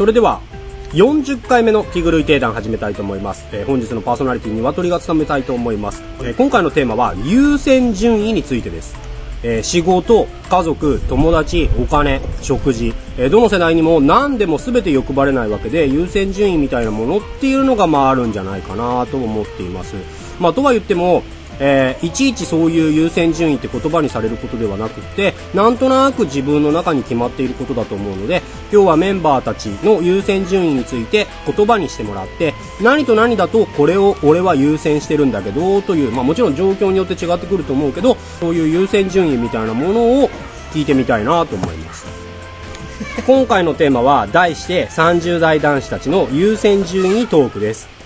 それでは40回目の気狂い定談始めたいと思います、えー本日のパーソナリティに鶏が務めたいと思います、えー今回のテーマは優先順位についてです、えー仕事家族友達お金食事、えーどの世代にも何でも全て欲張れないわけで優先順位みたいなものっていうのがまああるんじゃないかなと思っています。まあとは言ってもえーいちいちそういう優先順位って言葉にされることではなくてなんとなく自分の中に決まっていることだと思うので今日はメンバーたちの優先順位について言葉にしてもらって何と何だとこれを俺は優先してるんだけどという、まあ、もちろん状況によって違ってくると思うけどそういう優先順位みたいなものを聞いてみたいなと思います。今回のテーマは題して30代男子たちの優先順位トークです。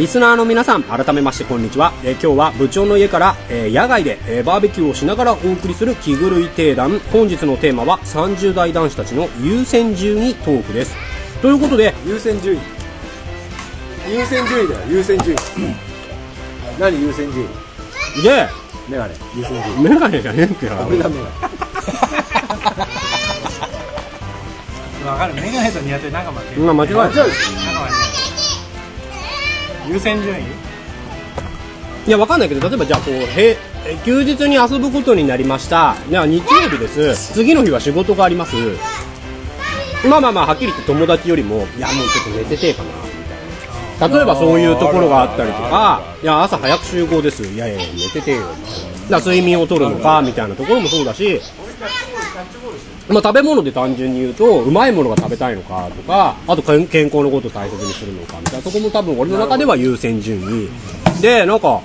リスナーの皆さん、改めましてこんにちは。えー今日は部長の家から、えー野外で、えーバーベキューをしながらお送りする気狂い定談。本日のテーマは30代男子たちの優先順位トークです。ということで、優先順位。優先順位だよ。優先順位。何優先順位？で、メガネ。優先順位。メガネじゃねえんだよ。俺だメガわかる。メガネと似合って仲間違いまあ間違いない。仲間違い優先順位？いや、わかんないけど、例えばじゃあ、こう、へえ休日に遊ぶことになりました。じゃあ、日曜日です。次の日は仕事があります。まあまあまあ、はっきり言って友達よりも、いや、もうちょっと寝ててえかな、みたいな。例えばそういうところがあったりとか、いや、朝早く集合です。いやいや、寝ててえよ。だ睡眠をとるのか、みたいなところもそうだし、まあ、食べ物で単純に言うと、うまいものが食べたいのかとか、あと健康のことを大切にするのかみたいなとこも多分俺の中では優先順位。で、なんか、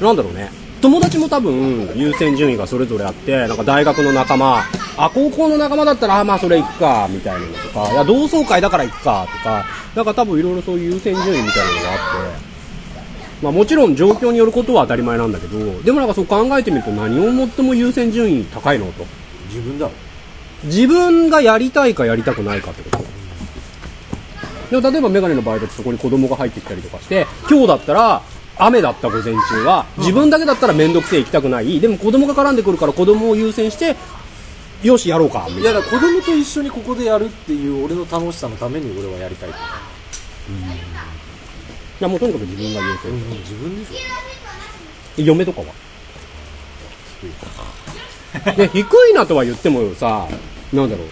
なんだろうね。友達も多分優先順位がそれぞれあって、なんか大学の仲間、あ、高校の仲間だったら、あ、まあそれ行くか、みたいなのとか、いや、同窓会だから行くか、とか、なんか多分いろいろそういう優先順位みたいなのがあって、まあもちろん状況によることは当たり前なんだけど、でもなんかそう考えてみると何をもっても優先順位高いのと。自分だろ自分がやりたいかやりたくないかってこと。でも例えばメガネの場合だとそこに子供が入ってきたりとかして今日だったら雨だった午前中は自分だけだったら面倒くせえ行きたくない。でも子供が絡んでくるから子供を優先してよしやろうかみたいな。いやだから子供と一緒にここでやるっていう俺の楽しさのために俺はやりたいいやもうとにかく自分が優先。うん自分でしょ。嫁とかは？で低いなとは言ってもさなんだろう。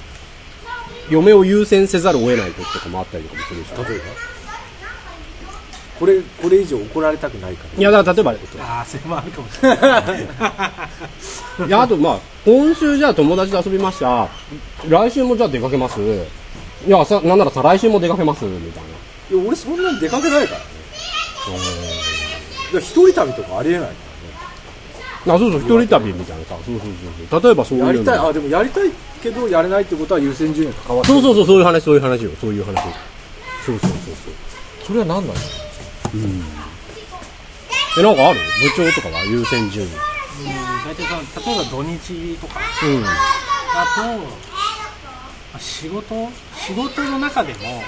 嫁を優先せざるを得ない時とかもあったりとかもするでし。ょ例えば？これこれ以上怒られたくないから。いやだから例えばああそれもあるかもしれない。いや、あと、まあ、今週じゃあ友達と遊びました。来週もじゃあ出かけます。いや、さ、なんなら再来週も出かけます、みたいな。いや俺そんなに出かけないからね。いや一人旅とかありえない。かあ、そうそう、一人旅みたいなさ。そうそうそうそう。例えばそういうやりたいあでもやりたいけどやれないってことは優先順位が関わってそうそうそう、そういう話、そういう話よ。そういう話。そうそうそうそれは何なの？そう。うん。え、なんかある？部長とかは優先順位。うん大体その例えば土日とかうん。だとまあ仕事？仕事の中でも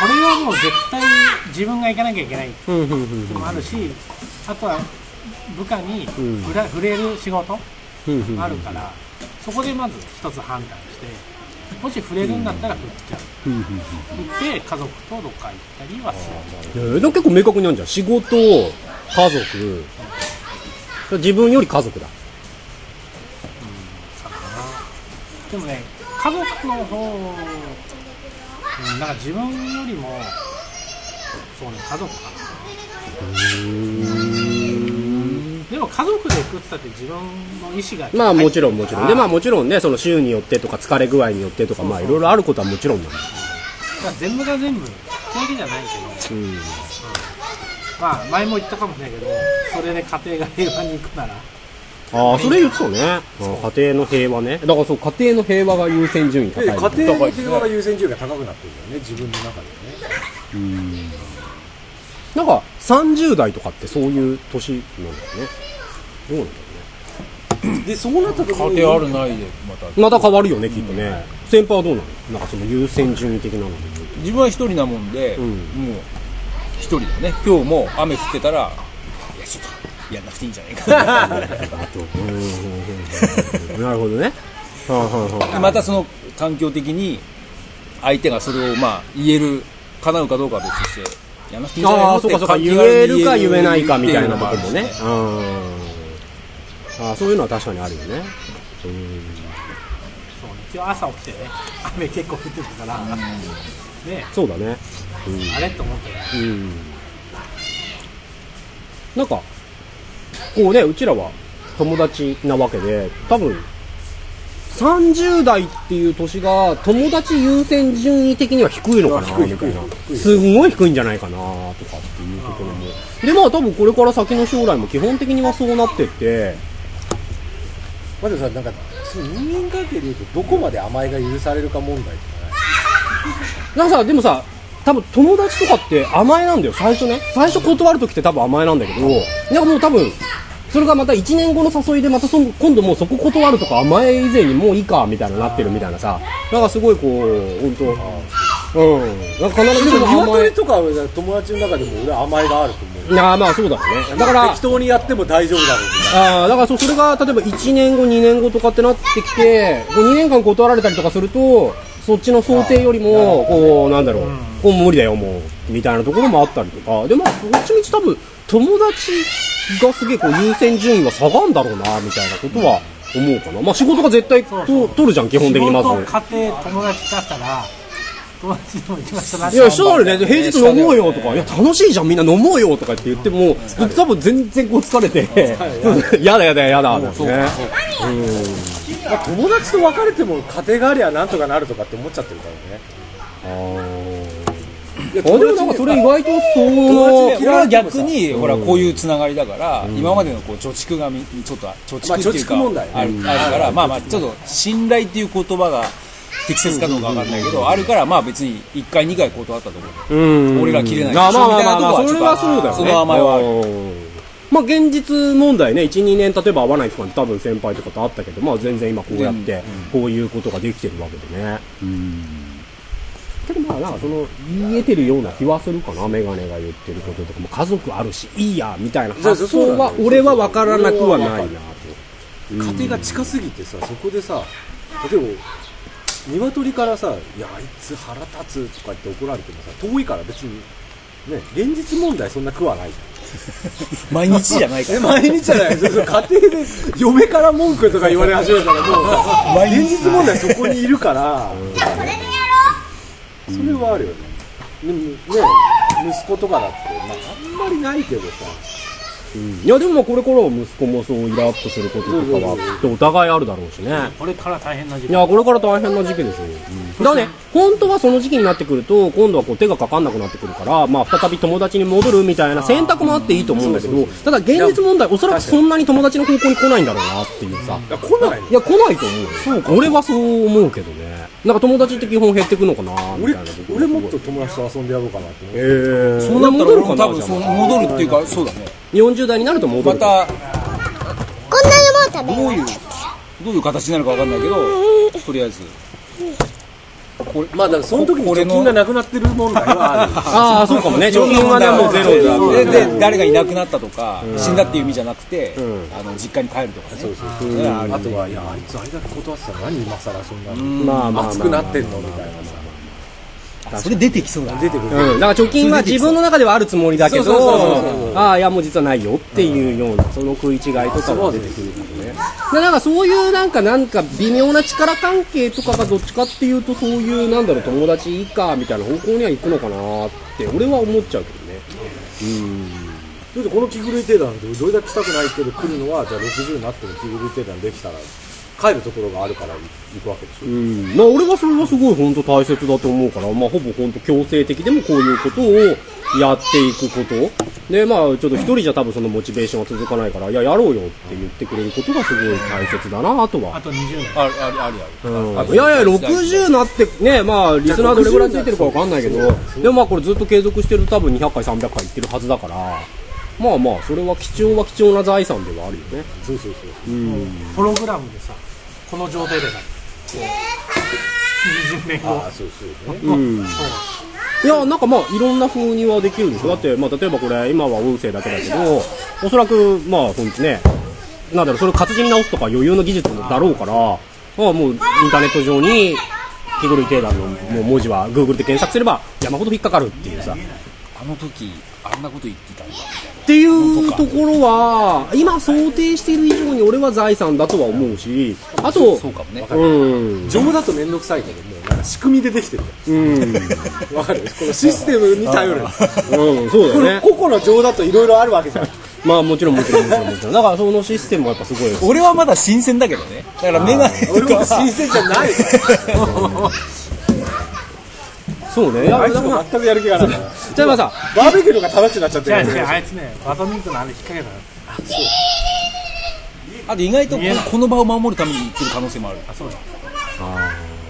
これはもう絶対自分が行かなきゃいけないっうん。うん。うん。うん。てのもあるしあとは部下にうん触れる仕事うん。うん。あるからそこでまず一つ判断してもし触れるんだったら振っちゃううん。うん。振って家族とどっか行ったりはするうん。え、でも結構明確にあるじゃん。仕事、家族。自分より家族だ。かなでもね家族の方、うん、なんか自分よりもそうね家族かなでも家族で行くってたって自分の意思がまあもちろんもちろん。で、まあだもちろんね、その週によってとか疲れ具合によってとか、まあいろいろあることはもちろんなんだ。から全部が全部ってわけじゃないけどうん。まあ前も言ったかもしれないけどそれで家庭が平和に行くならああ、それ言ってたね。うん家庭の平和ね。だからそう、家庭の平和が優先順位高い。家庭の平和が優先順位が高くなってるんだよね自分の中でねうん。なんか、30代とかってそういう年なんだよね。どうなんだろうね。でそうなった時に。家庭あるないでまた。また変わるよね、きっとね。先輩はどうなの？なんかその優先順位的なので。自分は一人なもんで、うん。もう一人だよね。今日も雨降ってたらいやちょっとやんなくていいんじゃないか。なうんうん。うんうんなるほどね。はあはあはあ。またその環境的に相手がそれをまあ言える叶うかどうかは別としてやんなくていいんじゃないああ、そうかそうか、言えるか言えないかみたいなところもね。うん。ああ、そういうのは確かにあるよね。うん。そう一応朝起きてね雨結構降ってたから、ねそうだね。あれと思ったようん。うん。なんか、こうね、うちらは友達なわけで、多分、30代っていう年が友達優先順位的には低いのかなみたいなすんごい低いんじゃないかなとかっていうところもでまあ多分これから先の将来も基本的にはそうなってってまずさなんかその人間関係でいうとどこまで甘えが許されるか問題とかねなんかさ、でもさ、多分友達とかって甘えなんだよ、最初ね。最初断るときって多分甘えなんだけど、なんかもう多分、それがまた1年後の誘いでまたそ今度もうそこ断るとか甘え以前にもういいかみたいななってるみたいなさ、なんかすごいこう、本当うん。なんか必ずしも甘え鶏。とかは友達の中でも俺は甘えがあると思ういやまあそうだよね。だから、適当にやっても大丈夫だろうみたいああ、だからそうそれが例えば1年後、2年後とかってなってきて、こう2年間断られたりとかすると、そっちの想定よりも、こう、なんだろう、こう無理だよ、もう、みたいなところもあったりとか、で、まあ、どっちみち多分、友達がすげえこう優先順位は下がんだろうな、みたいなことは思うかな。まあ仕事が絶対と取るじゃん、基本的にまず。家庭友達だったらいや、一緒だよね。で平日飲もうよとか、いや、楽しいじゃん、みんな飲もうよとかって言っても、多分全然こう疲れて、やだやだやだ、だよね。な、まあ、友達と別れても家庭がありゃなんとかなるとかって思っちゃってるからね。いやあ、でもなんかそれ意外とその、俺は逆に、ほら、こういうつながりだから、今までのこう貯蓄がみちょっと、貯蓄っていうあるから、まあまあ、ちょっと信頼っていう言葉が適切かどうかわかんないけど、あるから、まあ別に1回、2回断ったところで。うん。俺ら切れないまあまあまあまあまあ、みたいそれはなとこはちょっとそうだよね。その甘えはある。うんまあ現実問題ね、1、2年例えば会わないとか多分先輩とかとあったけど、まあ全然今こうやって、こういうことができてるわけでね。けどまあなんかその、言えてるような気はするかな、メガネが言ってることとか。も、家族あるし、いいや、みたいなそうそう発想は俺は分からなくはないなと。家庭が近すぎてさそこでさ例えば鶏からさ「いやあいつ腹立つ」とか言って怒られてもさ遠いから別にね現実問題そんな苦はないじ 毎日じゃないかゃんら。毎日じゃない。そうそう家庭で嫁から文句とか言われ始めたらもう現実問題そこにいるから。それはあるよね。でもね息子とかだって、まあ、あんまりないけどさいやでもまあこれからは息子もそうイラッとすることとかはお互いあるだろうしね。これから大変な時期いや、これから大変な時期でしょう。だからね、本当はその時期になってくると、今度はこう手がかかんなくなってくるから、まあ再び友達に戻るみたいな選択もあっていいと思うんだけど、ただ現実問題、おそらくそんなに友達の方向に来ないんだろうなっていうさ。いや来ないのいや、来ないと思うよ。そうか。俺はそう思うけどね。なんか友達って基本減ってくのかなみ俺たいな俺もっと友達と遊んでやろうかなって思うえー、そうなったら俺も多分戻るっていうか、そうだね。40代になると戻る。また、こんなのも食べどういう、どういう形になるかわかんないけど、とりあえず。これまあだからその時に貯金がなくなってる問題はある。ああ、そうかもね。貯金はね、もうゼロでだ。で誰がいなくなったとか、死んだっていう意味じゃなくて、ん。あの実家に帰るとかね。そうそうそれはあとはいやあいつあれだけ断ってたら何今更そんなまあ。熱くなってんの？みたいなさそれ出てきそうだな。出てくる。うん、だから貯金は自分の中ではあるつもりだけどそうそうそうそう、ああ、いやもう実はないよっていうような、その食い違いとかが出てくるからね。で、なんかそういうなんか、なんか微妙な力関係とかがどっちかっていうと、そういう、なんだろう、友達いいか、みたいな方向には行くのかなって、俺は思っちゃうけどね。だってこの気狂い定団でどれだけしたくないけど来るのはじゃあ60になっても気狂い定団できたら帰るところがあるから行くわけでしょ、うん。まあ俺はそれはすごい本当大切だと思うから、まあほぼ本当強制的でもこういうことをやっていくこと。で、まあちょっと一人じゃ多分そのモチベーションは続かないから、いや、やろうよって言ってくれることがすごい大切だな、あとはあ。と20年あるあるあるある。うんいやいや、60なって、ね、まあ、リスナーどれぐらいついてるかわかんないけど、でもまあこれずっと継続してると多分200回、300回いってるはずだから、まあまあ、それは貴重は貴重な財産ではあるよね。そうそうそううん。プログラムでさこの状態でさこう20年後ああそうそうねうん。そういや、なんかまあ、いろんな風にはできるでしょ。だって、まあ、例えばこれ、今は音声だけだけど、おそらく、まあ、ほんとね、なんだろう、それを活字に直すとか余裕の技術だろうから、まあ、もう、インターネット上に、気狂い定団のもう文字は Google で検索すれば山ほど引っかかるっていうさ。あの時あんなこと言ってたんだっていうところは、今想定している以上に俺は財産だとは思うし、あと、そうかもねうん。情だと面倒くさいけどもうなんか仕組みでできてるうん。わかる？このシステムに頼る うん、そうだよね。この個々の情だといろいろあるわけじゃんまあもちろんもちろんもちろんもちろん。だからそのシステムはやっぱすごいです。俺はまだ新鮮だけどねだからメガネ俺も新鮮じゃない そうね。あいつも全くやる気がない じゃあまあさ、バーベキューのが楽しくなっちゃって違うる違うあいつねバドミントンのあれ引っ掛けたあと意外とここの場を守るために言ってる可能性もある。あそうだ。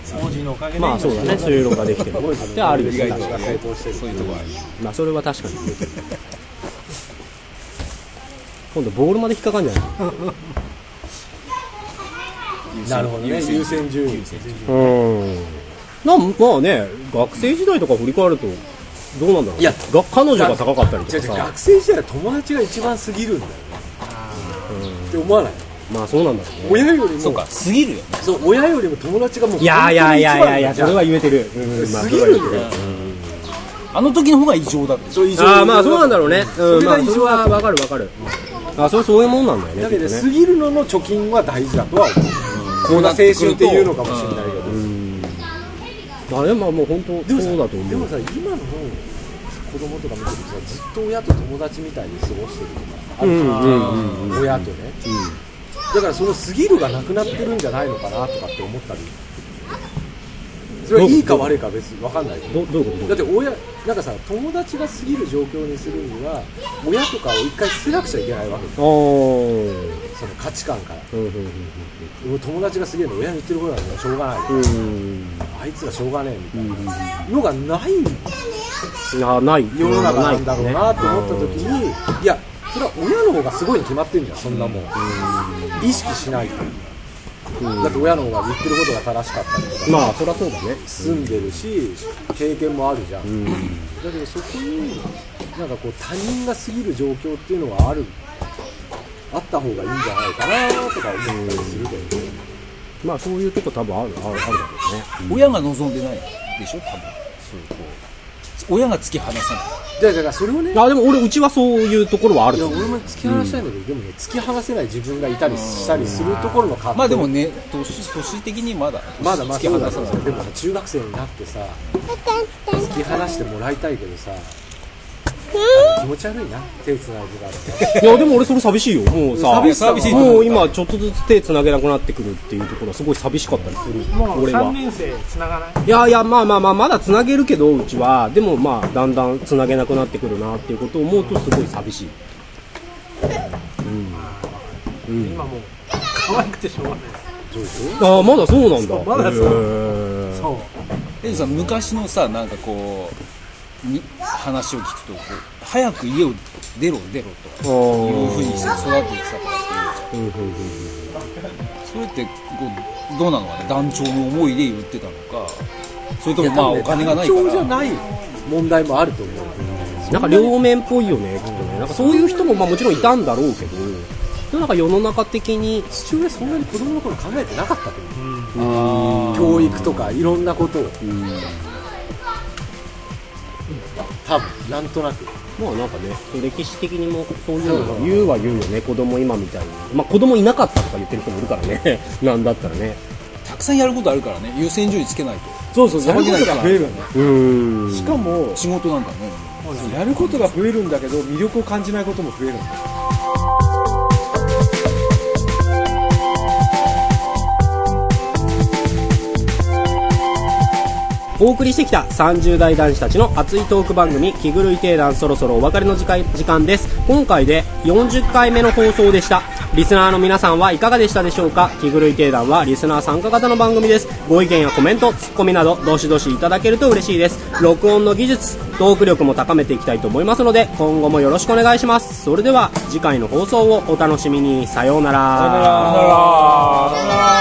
掃除のおかげで。まあそうだね、そういうのができてる。じゃあある意外と成功してるそういうとこある。まあそれは確かに。今度ボールまで引っかかんじゃない？なるほどね。優先順位。うん。なまあね、学生時代とか振り返ると、どうなんだろう。いやが彼女が高かったりとかさ。学。生時代は友達が一番過ぎるんだよね。って思わない？まあそうなんだろうね。親よりも。そうか過ぎるよね。そう親よりも友達がもういやいやいやいやいや、それは本言えてる。うん、まあ過ぎるんだよ。あの時の方が異常だってそう以上ああ、まあそうなんだろうね。うん、まあそれが異常だはわかるわかる。あ、それそういうもんなんだよね。だけど過ぎるのの貯金は大事だとは思う。こんな青春っていうのかもしれないあれまあもう本当そうだと思う。でもさ今の子供とか見てるとさずっと親と友達みたいに過ごしてるとかあるじゃんうんうんうん。親とね、だからその過ぎるがなくなってるんじゃないのかなとかって思ったりそれはいいか悪いかは別に分かんないけど。どどういうこと？だって親なんかさ友達が過ぎる状況にするには親とかを一回捨てなくちゃいけないわけですその価値観から。うんうん俺友達が過ぎるの親に言ってることなんだよしょうがない、うんうんあいつがしょうがねえみたいな。のがないうん。あない。世の中なんだろうなと思った時にいやそれは親の方がすごいに決まってんじゃんそんなもん。意識しないとだって親の方が言ってることが正しかったりとか。まあ。そりゃそうだね。住んでるし経験もあるじゃん。だけどそこになんかこう他人が過ぎる状況っていうのはあるあった方がいいんじゃないかなとか思ったりするけどね。まあそういうとこ多分あるあるあるだろうね。親が望んでないでしょ多分。そうこう親が突き放さない。じゃあだからそれをね。あでも俺うちはそういうところはあるいやと思う。俺も突き放したいんだけど、でもね突き放せない自分がいたりしたりするところの葛藤まあでもね年年的にまだまだま突き放だそうださないでもさ中学生になってさ突き放してもらいたいけどさ気持ち悪いな手つないでたら。いやでも俺それ寂しいよ。もうさ寂しいもう今ちょっとずつ手つなげなくなってくるっていうところはすごい寂しかったりするもう3俺は。年生つながない？いやいやまあまあまあまだつなげるけどうちはでもまあだんだんつなげなくなってくるなっていうことを思うとすごい寂しい。今もう可愛 くてしょうがないです。ああまだそうなんだ。そう。まだそう。へーそうでさ昔のさなんかこうに話を聞くとこう早く家を出ろ出ろとかいうふうにして育ててたからって言うそれってこうどうなのかね団長の思いで言ってたのかそれともまあお金がないか単調じゃらない問題もあると思うなんか両面っぽいよねきっとね。なんかそういう人もまあもちろんいたんだろうけどでもなんか世の中的に父親そんなに子供の頃考えてなかったと思う。教育とかいろんなことを多分なんとなく。まあなんかね歴史的にもそういうのが言うは言うよね子供今みたいに。まあ子供いなかったとか言ってる人もいるからね。なんだったらね。たくさんやることあるからね。優先順位つけないと。そうそうやることが増えるんだうーん。しかも仕事なんかね。やることが増えるんだけど魅力を感じないことも増えるんだお送りしてきた30代男子たちの熱いトーク番組「気狂い定談」そろそろお別れの時間です。今回で40回目の放送でした。リスナーの皆さんはいかがでしたでしょうか？気狂い定談はリスナー参加型の番組です。ご意見やコメントツッコミなどどしどしいただけると嬉しいです。録音の技術トーク力も高めていきたいと思いますので今後もよろしくお願いします。それでは次回の放送をお楽しみに。さようなら。さよなら。